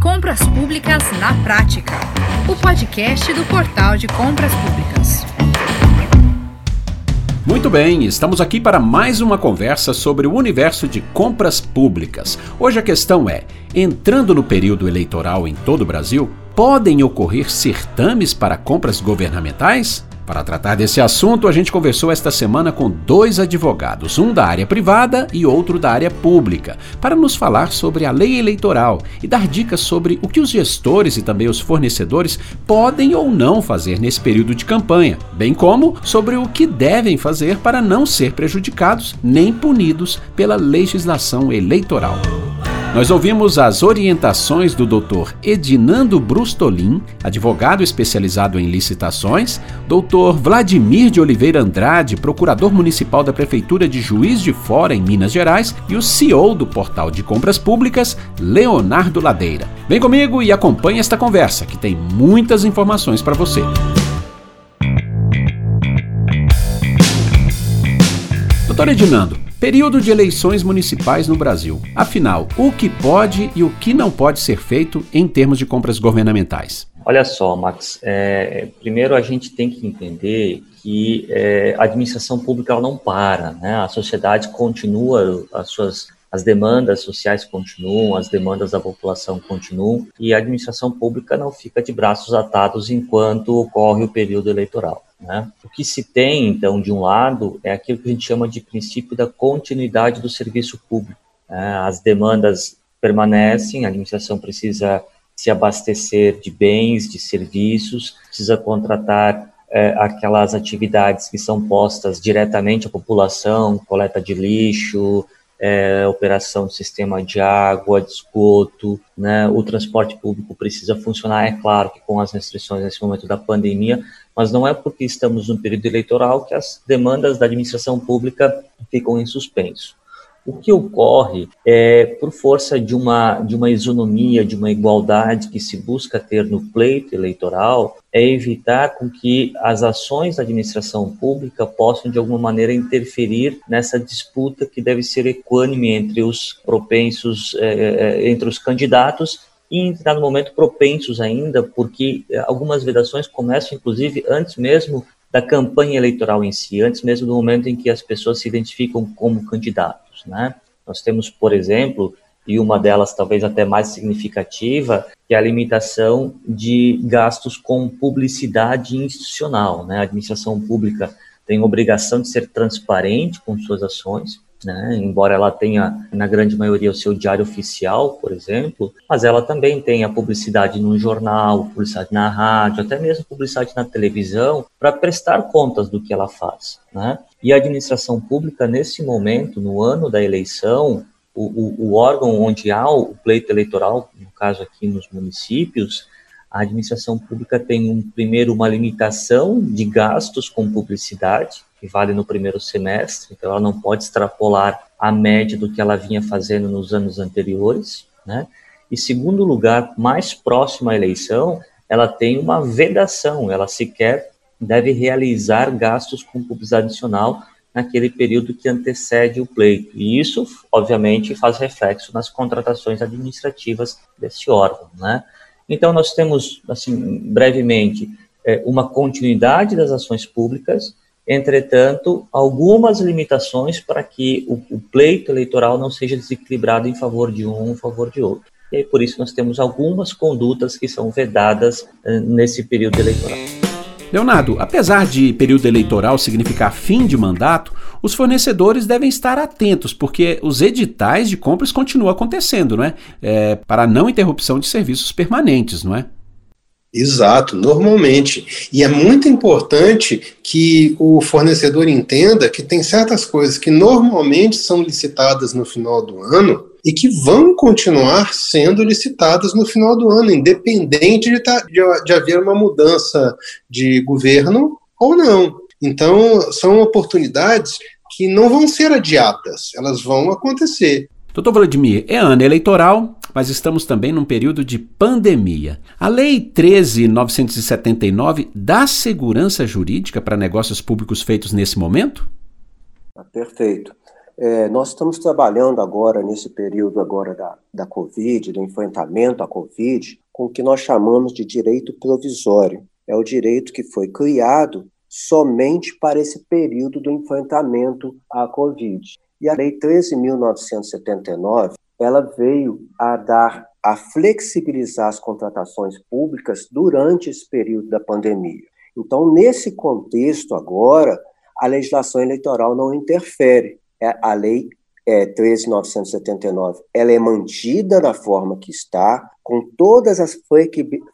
Compras Públicas na Prática, o podcast do Portal de Compras Públicas. Muito bem, estamos aqui para mais uma conversa sobre o universo de compras públicas. Hoje a questão é: entrando no período eleitoral em todo o Brasil, podem ocorrer certames para compras governamentais? Para tratar desse assunto, a gente conversou esta semana com dois advogados, um da área privada e outro da área pública, para nos falar sobre a lei eleitoral e dar dicas sobre o que os gestores e também os fornecedores podem ou não fazer nesse período de campanha, bem como sobre o que devem fazer para não ser prejudicados nem punidos pela legislação eleitoral. Nós ouvimos as orientações do Dr. Edinando Brustolin, advogado especializado em licitações, Dr. Vladimir de Oliveira Andrade, procurador municipal da Prefeitura de Juiz de Fora, em Minas Gerais, e o CEO do Portal de Compras Públicas, Leonardo Ladeira. Vem comigo e acompanhe esta conversa, que tem muitas informações para você. Doutor Edinando, Período de eleições municipais no Brasil. Afinal, o que pode e o que não pode ser feito em termos de compras governamentais? Olha só, Max. É, primeiro a gente tem que entender que é, a administração pública ela não para, né? A sociedade continua as suas as demandas sociais continuam, as demandas da população continuam e a administração pública não fica de braços atados enquanto ocorre o período eleitoral. Né? O que se tem, então, de um lado, é aquilo que a gente chama de princípio da continuidade do serviço público. Né? As demandas permanecem, a administração precisa se abastecer de bens, de serviços, precisa contratar é, aquelas atividades que são postas diretamente à população, coleta de lixo, é, operação do sistema de água, de esgoto, né? O transporte público precisa funcionar, é claro que com as restrições nesse momento da pandemia, mas não é porque estamos no período eleitoral que as demandas da administração pública ficam em suspenso. O que ocorre é, por força de uma, de uma isonomia, de uma igualdade que se busca ter no pleito eleitoral, é evitar com que as ações da administração pública possam, de alguma maneira, interferir nessa disputa que deve ser equânime entre os propensos, é, é, entre os candidatos e em determinado momento propensos ainda, porque algumas vedações começam, inclusive, antes mesmo da campanha eleitoral em si, antes mesmo do momento em que as pessoas se identificam como né? Nós temos, por exemplo, e uma delas talvez até mais significativa, que é a limitação de gastos com publicidade institucional, né? A administração pública tem obrigação de ser transparente com suas ações, né? embora ela tenha, na grande maioria, o seu diário oficial, por exemplo, mas ela também tem a publicidade no jornal, publicidade na rádio, até mesmo publicidade na televisão, para prestar contas do que ela faz. Né? E a administração pública, nesse momento, no ano da eleição, o, o, o órgão onde há o pleito eleitoral, no caso aqui nos municípios, a administração pública tem um, primeiro uma limitação de gastos com publicidade, que vale no primeiro semestre, então ela não pode extrapolar a média do que ela vinha fazendo nos anos anteriores, né? E segundo lugar, mais próximo à eleição, ela tem uma vedação, ela sequer deve realizar gastos com publicidade adicional naquele período que antecede o pleito. E isso, obviamente, faz reflexo nas contratações administrativas desse órgão, né? Então, nós temos, assim, brevemente, é, uma continuidade das ações públicas, entretanto, algumas limitações para que o, o, pleito eleitoral não seja desequilibrado em favor de um em favor de outro. E aí, por isso, nós temos algumas condutas que são vedadas uh, nesse período eleitoral. Leonardo, apesar de período eleitoral significar fim de mandato, os fornecedores devem estar atentos, porque os editais de compras continuam acontecendo, não é? é para não interrupção de serviços permanentes, não é? Exato, normalmente. E é muito importante que o fornecedor entenda que tem certas coisas que normalmente são licitadas no final do ano e que vão continuar sendo licitadas no final do ano, independente de, tá, de, de haver uma mudança de governo ou não. Então, são oportunidades que não vão ser adiadas, elas vão acontecer. Doutor Vladimir, é ano eleitoral, mas estamos também num período de pandemia. A Lei 13.979 dá segurança jurídica para negócios públicos feitos nesse momento? Perfeito. É, nós estamos trabalhando agora, nesse período agora da, da Covid, do enfrentamento à Covid, com o que nós chamamos de direito provisório. É o direito que foi criado somente para esse período do enfrentamento à Covid. E a Lei 13.979, ela veio a dar, a flexibilizar as contratações públicas durante esse período da pandemia. Então, nesse contexto agora, a legislação eleitoral não interfere. É, a lei é, 13.979 ela é mantida da forma que está, com todas as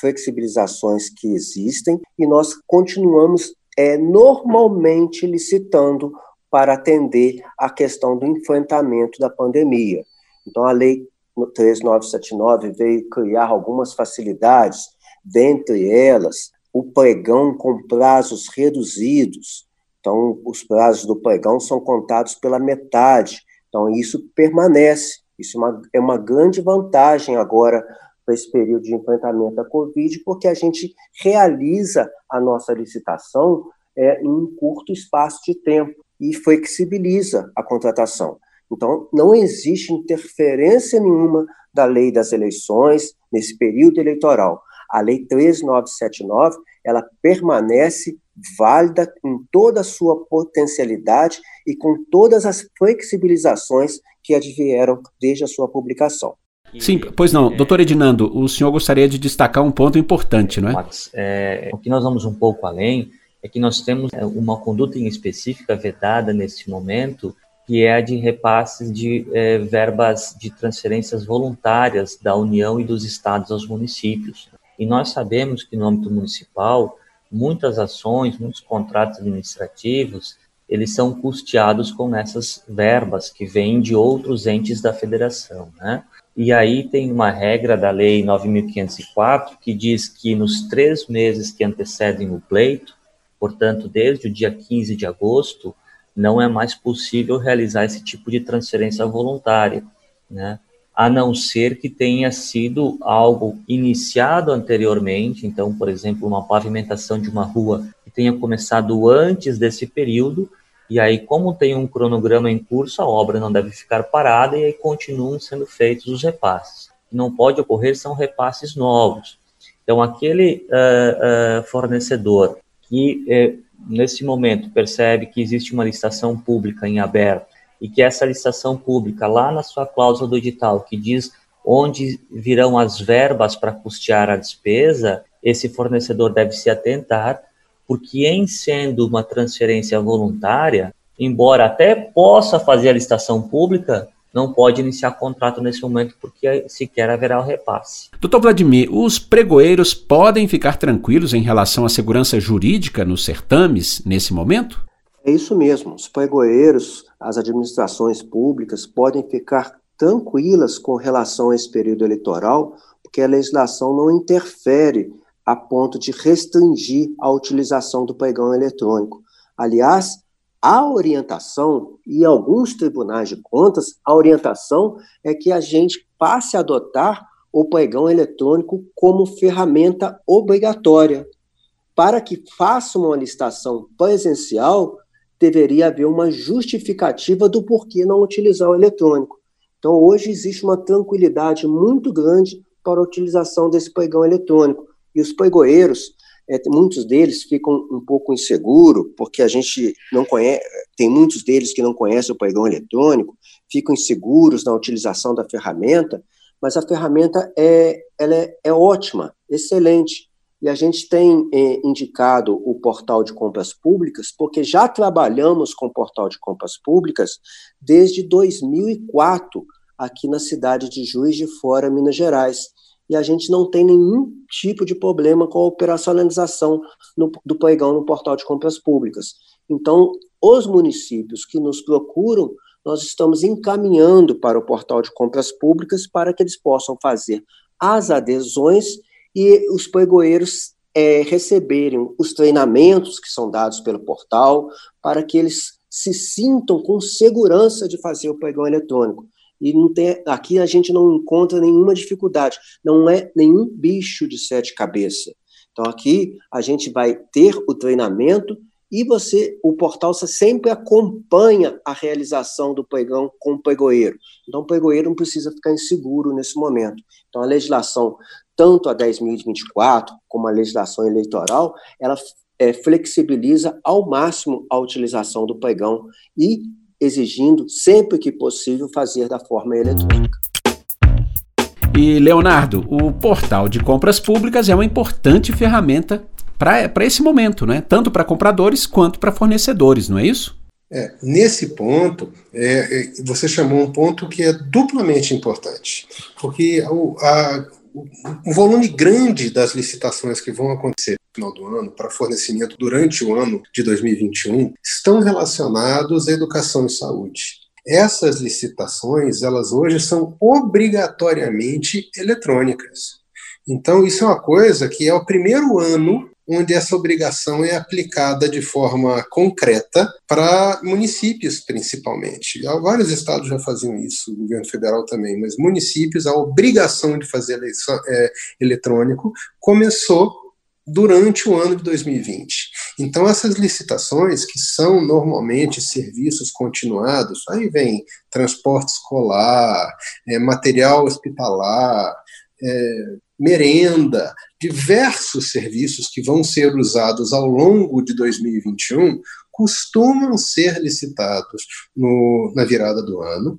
flexibilizações que existem, e nós continuamos é, normalmente licitando para atender a questão do enfrentamento da pandemia. Então, a lei 3979 veio criar algumas facilidades, dentre elas o pregão com prazos reduzidos. Então, os prazos do pregão são contados pela metade. Então, isso permanece. Isso é uma, é uma grande vantagem agora para esse período de enfrentamento da Covid, porque a gente realiza a nossa licitação é, em um curto espaço de tempo e flexibiliza a contratação. Então, não existe interferência nenhuma da lei das eleições nesse período eleitoral. A lei 13979, ela permanece válida em toda a sua potencialidade e com todas as flexibilizações que advieram desde a sua publicação. Sim, pois não. Doutor Edinando, o senhor gostaria de destacar um ponto importante, não é? Max, é, o que nós vamos um pouco além é que nós temos é, uma conduta em específica vedada nesse momento, que é a de repasses de é, verbas de transferências voluntárias da União e dos estados aos municípios. E nós sabemos que no âmbito municipal, muitas ações, muitos contratos administrativos, eles são custeados com essas verbas que vêm de outros entes da federação, né? E aí tem uma regra da Lei 9.504 que diz que nos três meses que antecedem o pleito, Portanto, desde o dia 15 de agosto, não é mais possível realizar esse tipo de transferência voluntária, né? a não ser que tenha sido algo iniciado anteriormente, então, por exemplo, uma pavimentação de uma rua que tenha começado antes desse período, e aí, como tem um cronograma em curso, a obra não deve ficar parada e aí continuam sendo feitos os repasses. Não pode ocorrer são repasses novos. Então, aquele uh, uh, fornecedor que é, nesse momento percebe que existe uma licitação pública em aberto e que essa licitação pública, lá na sua cláusula do edital, que diz onde virão as verbas para custear a despesa, esse fornecedor deve se atentar, porque em sendo uma transferência voluntária, embora até possa fazer a licitação pública, não pode iniciar contrato nesse momento porque sequer haverá o repasse. Doutor Vladimir, os pregoeiros podem ficar tranquilos em relação à segurança jurídica nos certames nesse momento? É isso mesmo. Os pregoeiros, as administrações públicas podem ficar tranquilas com relação a esse período eleitoral, porque a legislação não interfere a ponto de restringir a utilização do pregão eletrônico. Aliás, a orientação, e alguns tribunais de contas, a orientação é que a gente passe a adotar o pregão eletrônico como ferramenta obrigatória. Para que faça uma licitação presencial, deveria haver uma justificativa do porquê não utilizar o eletrônico. Então, hoje existe uma tranquilidade muito grande para a utilização desse pregão eletrônico. E os pregoeiros, é, muitos deles ficam um pouco inseguros, porque a gente não conhece, tem muitos deles que não conhecem o pregão eletrônico, ficam inseguros na utilização da ferramenta, mas a ferramenta é, ela é, é ótima, excelente. E a gente tem é, indicado o portal de compras públicas, porque já trabalhamos com o portal de compras públicas desde 2004, aqui na cidade de Juiz de Fora, Minas Gerais e a gente não tem nenhum tipo de problema com a operacionalização no, do pregão no portal de compras públicas. Então, os municípios que nos procuram, nós estamos encaminhando para o portal de compras públicas para que eles possam fazer as adesões e os pregoeiros é, receberem os treinamentos que são dados pelo portal, para que eles se sintam com segurança de fazer o pregão eletrônico e não tem, aqui a gente não encontra nenhuma dificuldade, não é nenhum bicho de sete cabeças. Então aqui a gente vai ter o treinamento e você, o portal você sempre acompanha a realização do pregão com o pregoeiro. Então, o pregoeiro não precisa ficar inseguro nesse momento. Então, a legislação, tanto a 10.024 como a legislação eleitoral, ela é, flexibiliza ao máximo a utilização do pregão e exigindo, sempre que possível, fazer da forma eletrônica. E, Leonardo, o portal de compras públicas é uma importante ferramenta para esse momento, né? tanto para compradores quanto para fornecedores, não é isso? É, nesse ponto, é, é, você chamou um ponto que é duplamente importante, porque o, a, o volume grande das licitações que vão acontecer final do ano para fornecimento durante o ano de 2021 estão relacionados à educação e saúde. Essas licitações, elas hoje são obrigatoriamente eletrônicas. Então, isso é uma coisa que é o primeiro ano onde essa obrigação é aplicada de forma concreta para municípios, principalmente. Vários estados já faziam isso, o governo federal também, mas municípios, a obrigação de fazer eleição é, eletrônico começou durante o ano de 2020. Então, essas licitações, que são normalmente serviços continuados, aí vem transporte escolar, é, material hospitalar, é, merenda, diversos serviços que vão ser usados ao longo de 2021 costumam ser licitados no, na virada do ano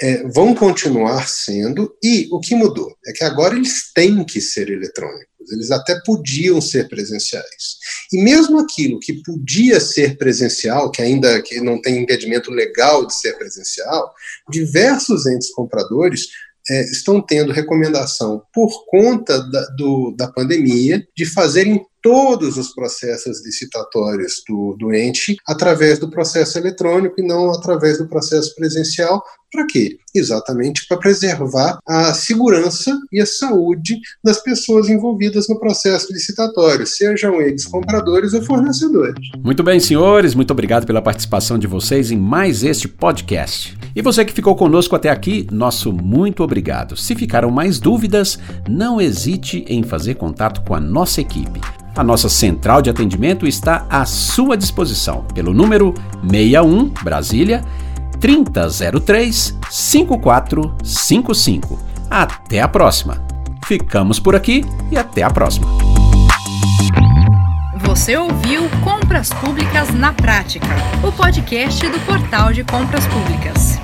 é, vão continuar sendo, e o que mudou é que agora eles têm que ser eletrônicos, eles até podiam ser presenciais. E mesmo aquilo que podia ser presencial, que ainda que não tem impedimento legal de ser presencial, diversos entes compradores é, estão tendo recomendação, por conta da, do, da pandemia, de fazerem todos os processos licitatórios do, do ente através do processo eletrônico e não através do processo presencial. Para quê? Exatamente para preservar a segurança e a saúde das pessoas envolvidas no processo licitatório, sejam eles compradores ou fornecedores. Muito bem, senhores, muito obrigado pela participação de vocês em mais este podcast. E você que ficou conosco até aqui, nosso muito obrigado. Se ficaram mais dúvidas, não hesite em fazer contato com a nossa equipe. A nossa central de atendimento está à sua disposição pelo número 61 Brasília 3003 5455. Até a próxima. Ficamos por aqui e até a próxima. Você ouviu Compras Públicas na Prática, o podcast do Portal de Compras Públicas.